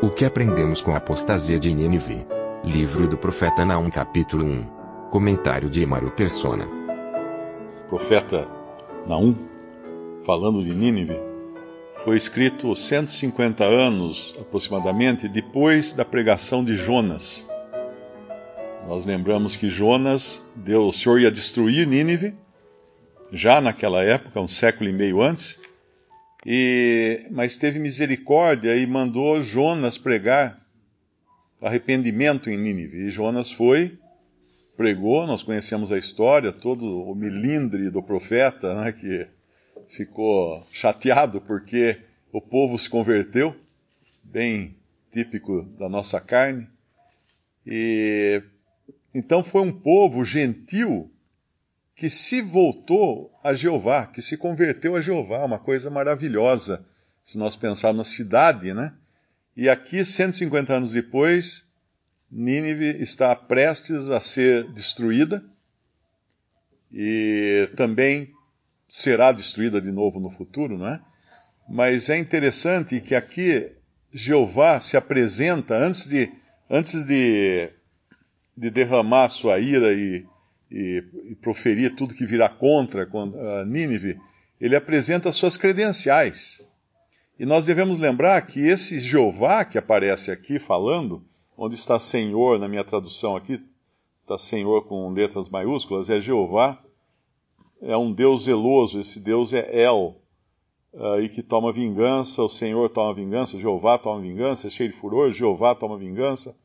O que aprendemos com a apostasia de Nínive? Livro do profeta Naum, capítulo 1. Comentário de Emaro Persona. profeta Naum, falando de Nínive, foi escrito 150 anos aproximadamente depois da pregação de Jonas. Nós lembramos que Jonas, Deus, o Senhor ia destruir Nínive, já naquela época, um século e meio antes, e, mas teve misericórdia e mandou Jonas pregar arrependimento em Nínive. E Jonas foi, pregou, nós conhecemos a história, todo o milindre do profeta, né, que ficou chateado porque o povo se converteu, bem típico da nossa carne. E então foi um povo gentil que se voltou a Jeová, que se converteu a Jeová, uma coisa maravilhosa, se nós pensarmos na cidade, né? E aqui, 150 anos depois, Nínive está prestes a ser destruída e também será destruída de novo no futuro, não é? Mas é interessante que aqui Jeová se apresenta antes de, antes de, de derramar sua ira e, e, e proferir tudo que virá contra a Nínive, ele apresenta suas credenciais. E nós devemos lembrar que esse Jeová que aparece aqui falando, onde está Senhor na minha tradução aqui, está Senhor com letras maiúsculas, é Jeová, é um Deus zeloso, esse Deus é El, uh, e que toma vingança, o Senhor toma vingança, Jeová toma vingança, é cheio de furor, Jeová toma vingança.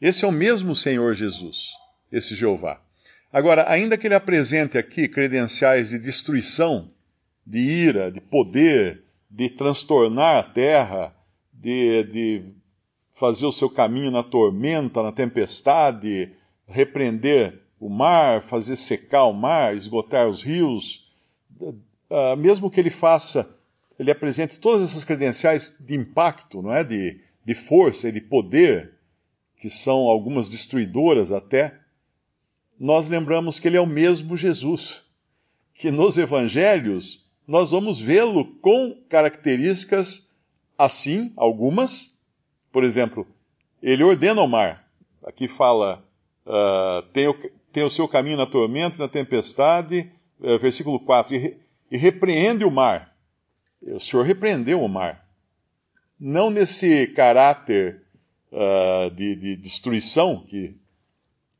Esse é o mesmo Senhor Jesus, esse Jeová. Agora, ainda que ele apresente aqui credenciais de destruição, de ira, de poder, de transtornar a terra, de, de fazer o seu caminho na tormenta, na tempestade, repreender o mar, fazer secar o mar, esgotar os rios, uh, mesmo que ele faça, ele apresente todas essas credenciais de impacto, não é, de, de força e de poder, que são algumas destruidoras até, nós lembramos que ele é o mesmo Jesus, que nos evangelhos nós vamos vê-lo com características assim, algumas. Por exemplo, ele ordena o mar. Aqui fala, uh, tem, o, tem, o, seu caminho na tormenta e na tempestade, uh, versículo 4, e, e repreende o mar. O Senhor repreendeu o mar. Não nesse caráter uh, de, de, destruição que,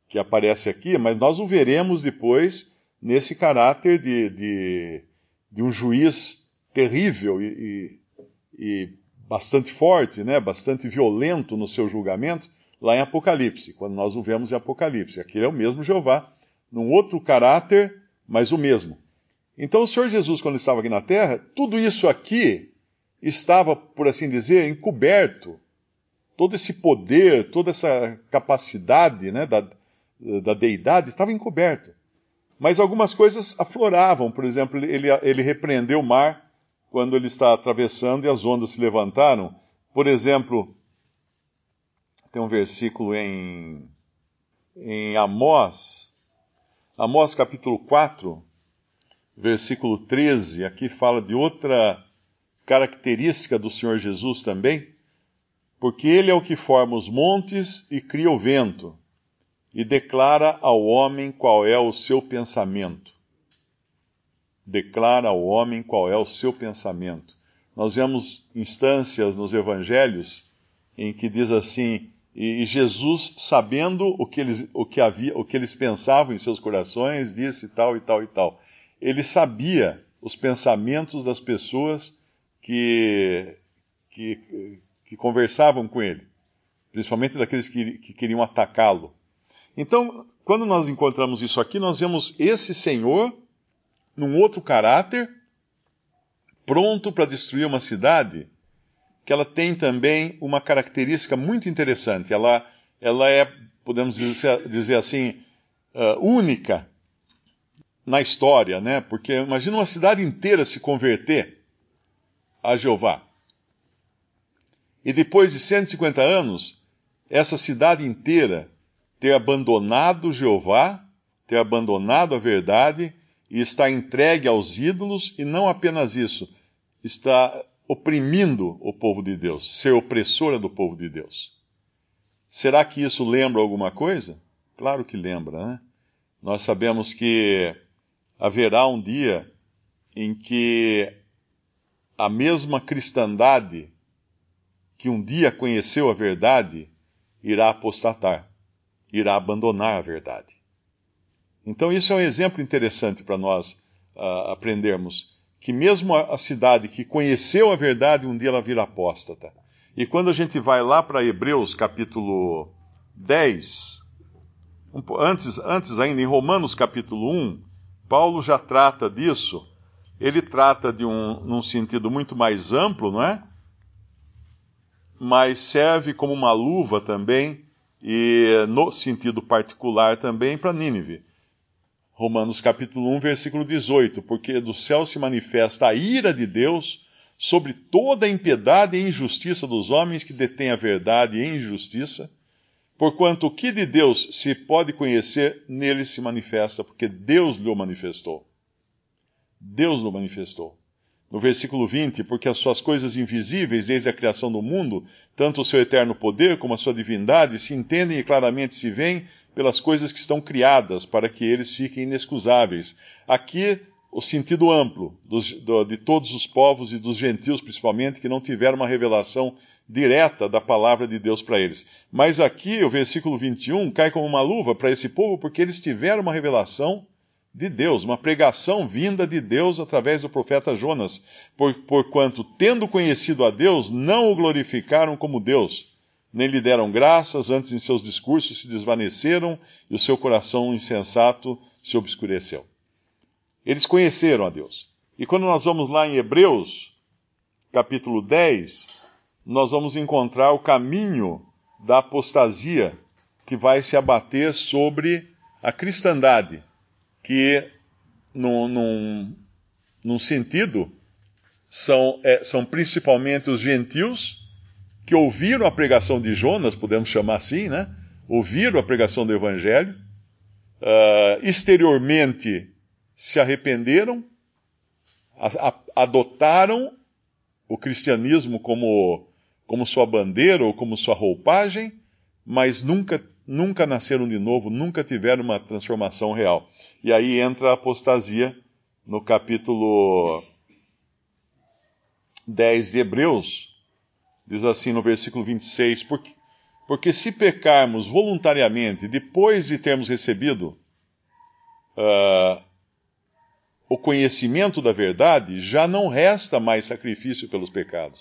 que aparece aqui, mas nós o veremos depois nesse caráter de, de de um juiz terrível e, e, e, bastante forte, né, bastante violento no seu julgamento, lá em Apocalipse, quando nós o vemos em Apocalipse. Aqui é o mesmo Jeová, num outro caráter, mas o mesmo. Então o Senhor Jesus, quando estava aqui na terra, tudo isso aqui estava, por assim dizer, encoberto. Todo esse poder, toda essa capacidade né, da, da deidade estava encoberto. Mas algumas coisas afloravam, por exemplo, ele, ele repreendeu o mar quando ele está atravessando e as ondas se levantaram. Por exemplo, tem um versículo em, em Amós, Amós capítulo 4, versículo 13, aqui fala de outra característica do Senhor Jesus também, porque ele é o que forma os montes e cria o vento e declara ao homem qual é o seu pensamento. Declara ao homem qual é o seu pensamento. Nós vemos instâncias nos evangelhos em que diz assim: e Jesus, sabendo o que eles, o que havia, o que eles pensavam em seus corações, disse tal e tal e tal. Ele sabia os pensamentos das pessoas que, que, que conversavam com ele, principalmente daqueles que, que queriam atacá-lo. Então, quando nós encontramos isso aqui, nós vemos esse Senhor num outro caráter, pronto para destruir uma cidade, que ela tem também uma característica muito interessante. Ela, ela é, podemos dizer, dizer assim, uh, única na história, né? Porque imagina uma cidade inteira se converter a Jeová. E depois de 150 anos, essa cidade inteira ter abandonado Jeová, ter abandonado a verdade e está entregue aos ídolos, e não apenas isso, está oprimindo o povo de Deus, ser opressora do povo de Deus. Será que isso lembra alguma coisa? Claro que lembra, né? Nós sabemos que haverá um dia em que a mesma cristandade que um dia conheceu a verdade irá apostatar, irá abandonar a verdade. Então, isso é um exemplo interessante para nós uh, aprendermos. Que mesmo a, cidade que conheceu a verdade, um dia ela vira apóstata. E quando a gente vai lá para Hebreus capítulo 10, um, antes, antes ainda, em Romanos capítulo 1, Paulo já trata disso. Ele trata de um num sentido muito mais amplo, não é? Mas serve como uma luva também, e no sentido particular também para Nínive. Romanos capítulo 1, versículo 18, porque do céu se manifesta a ira de Deus sobre toda a impiedade e injustiça dos homens que detêm a verdade e injustiça, porquanto o que de Deus se pode conhecer, nele se manifesta, porque Deus lhe manifestou. Deus lhe manifestou no versículo 20, porque as suas coisas invisíveis desde a criação do mundo, tanto o seu eterno poder como a sua divindade, se entendem e claramente se veem pelas coisas que estão criadas, para que eles fiquem inexcusáveis. Aqui, o sentido amplo dos, do, de todos os povos e dos gentios, principalmente, que não tiveram uma revelação direta da palavra de Deus para eles. Mas aqui, o versículo 21 cai como uma luva para esse povo, porque eles tiveram uma revelação de Deus, uma pregação vinda de Deus através do profeta Jonas, por, porquanto, tendo conhecido a Deus, não o glorificaram como Deus, nem lhe deram graças, antes em seus discursos se desvaneceram e o seu coração insensato se obscureceu. Eles conheceram a Deus. E quando nós vamos lá em Hebreus, capítulo 10, nós vamos encontrar o caminho da apostasia que vai se abater sobre a cristandade que, num, num, num sentido, são, é, são principalmente os gentios que ouviram a pregação de Jonas, podemos chamar assim, né? Ouviram a pregação do Evangelho, uh, exteriormente se arrependeram, a, a, adotaram o cristianismo como, como sua bandeira ou como sua roupagem, mas nunca nunca nasceram de novo, nunca tiveram uma transformação real. E aí entra a apostasia no capítulo 10 de Hebreus, diz assim no versículo 26, porque, porque se pecarmos voluntariamente depois de termos recebido uh, o conhecimento da verdade, já não resta mais sacrifício pelos pecados.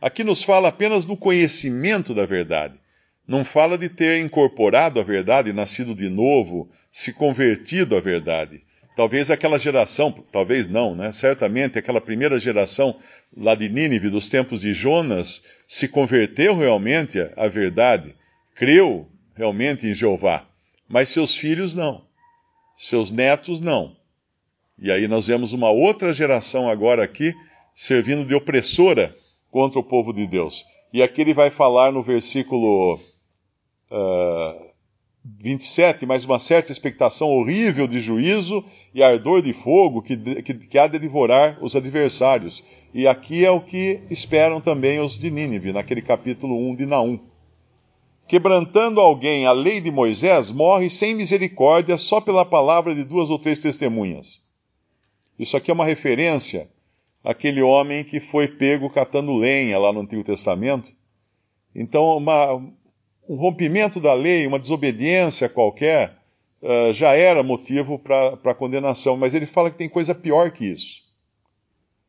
Aqui nos fala apenas do conhecimento da verdade não fala de ter incorporado a verdade, nascido de novo, se convertido à verdade. Talvez aquela geração, talvez não, né? Certamente aquela primeira geração lá de Nínive, dos tempos de Jonas, se converteu realmente à verdade, creu realmente em Jeová. Mas seus filhos não. Seus netos não. E aí nós vemos uma outra geração agora aqui servindo de opressora contra o povo de Deus. E aqui ele vai falar no versículo uh, ah, 27, mas uma certa expectação horrível de juízo e ardor de fogo que, que, que há de devorar os adversários. E aqui é o que esperam também os de Nínive, naquele capítulo 1 de Naum. Quebrantando alguém a lei de Moisés, morre sem misericórdia só pela palavra de duas ou três testemunhas. Isso aqui é uma referência àquele homem que foi pego catando lenha lá no Antigo Testamento. Então, uma, um rompimento da lei, uma desobediência qualquer, uh, já era motivo para condenação. Mas ele fala que tem coisa pior que isso.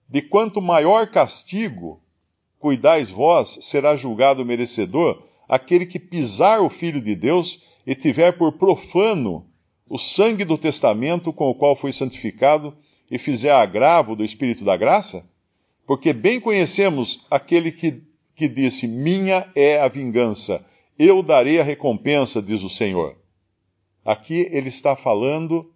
De quanto maior castigo cuidais vós, será julgado merecedor aquele que pisar o Filho de Deus e tiver por profano o sangue do testamento com o qual foi santificado e fizer agravo do Espírito da graça? Porque bem conhecemos aquele que, que disse: Minha é a vingança, eu darei a recompensa, diz o Senhor. Aqui ele está falando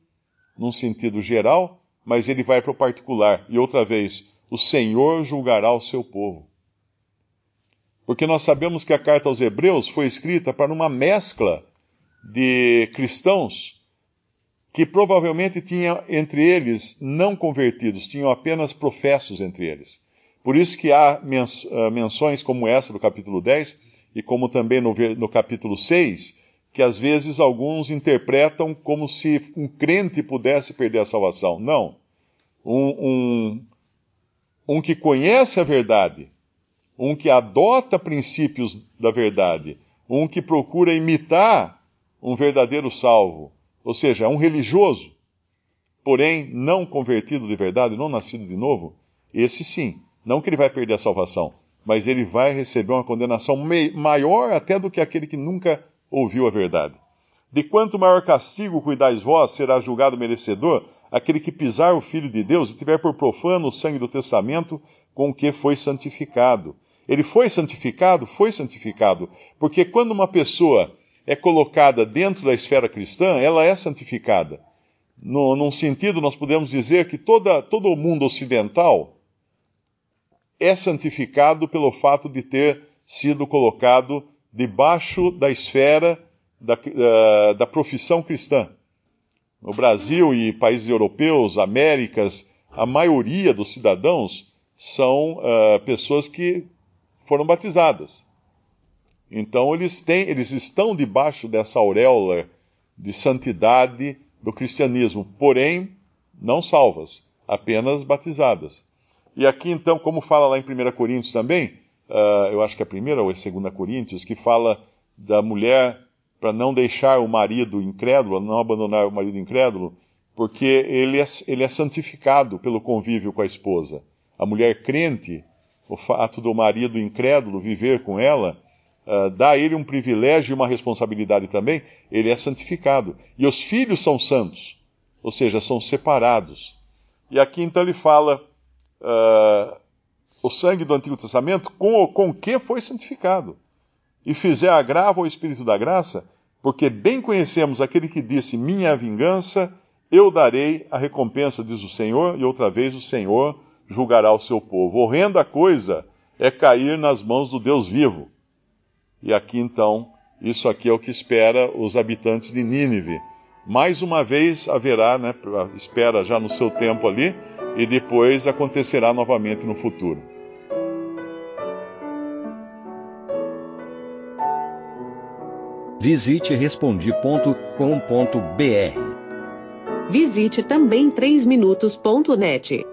num sentido geral, mas ele vai para o particular. E outra vez, o Senhor julgará o seu povo. Porque nós sabemos que a carta aos Hebreus foi escrita para uma mescla de cristãos que provavelmente tinha entre eles não convertidos, tinham apenas professos entre eles. Por isso que há ah, menções como essa do capítulo 10 e como também no, no capítulo 6, que às vezes alguns interpretam como se um crente pudesse perder a salvação. Não. Um, um, um que conhece a verdade, um que adota princípios da verdade, um que procura imitar um verdadeiro salvo, ou seja, um religioso, porém não convertido de verdade, não nascido de novo, esse sim, não que ele vai perder a salvação, mas ele vai receber uma condenação maior até do que aquele que nunca ouviu a verdade. De quanto maior castigo cuidais vós, será julgado merecedor aquele que pisar o Filho de Deus e tiver por profano o sangue do testamento com o que foi santificado. Ele foi santificado? Foi santificado. Porque quando uma pessoa é colocada dentro da esfera cristã, ela é santificada. No, num sentido, nós podemos dizer que toda, todo o mundo ocidental é santificado pelo fato de ter sido colocado debaixo da esfera da, uh, da profissão cristã. No Brasil e países europeus, Américas, a maioria dos cidadãos são uh, pessoas que foram batizadas. Então eles têm, eles estão debaixo dessa auréola de santidade do cristianismo, porém não salvas, apenas batizadas. E aqui então, como fala lá em 1 Coríntios também, uh, eu acho que é a primeira ou é a segunda Coríntios, que fala da mulher para não deixar o marido incrédulo, não abandonar o marido incrédulo, porque ele é, ele é santificado pelo convívio com a esposa. A mulher crente, o fato do marido incrédulo viver com ela, uh, dá a ele um privilégio e uma responsabilidade também, ele é santificado. E os filhos são santos, ou seja, são separados. E aqui então ele fala uh, o sangue do Antigo Testamento com o que foi santificado. E fizer agravo ao Espírito da graça, porque bem conhecemos aquele que disse: Minha vingança, eu darei a recompensa, diz o Senhor, e outra vez o Senhor julgará o seu povo. Horrenda coisa é cair nas mãos do Deus vivo. E aqui então, isso aqui é o que espera os habitantes de Nínive. Mais uma vez haverá, né, espera já no seu tempo ali, e depois acontecerá novamente no futuro. Visite respondi.com.br. Visite também 3minutos.net.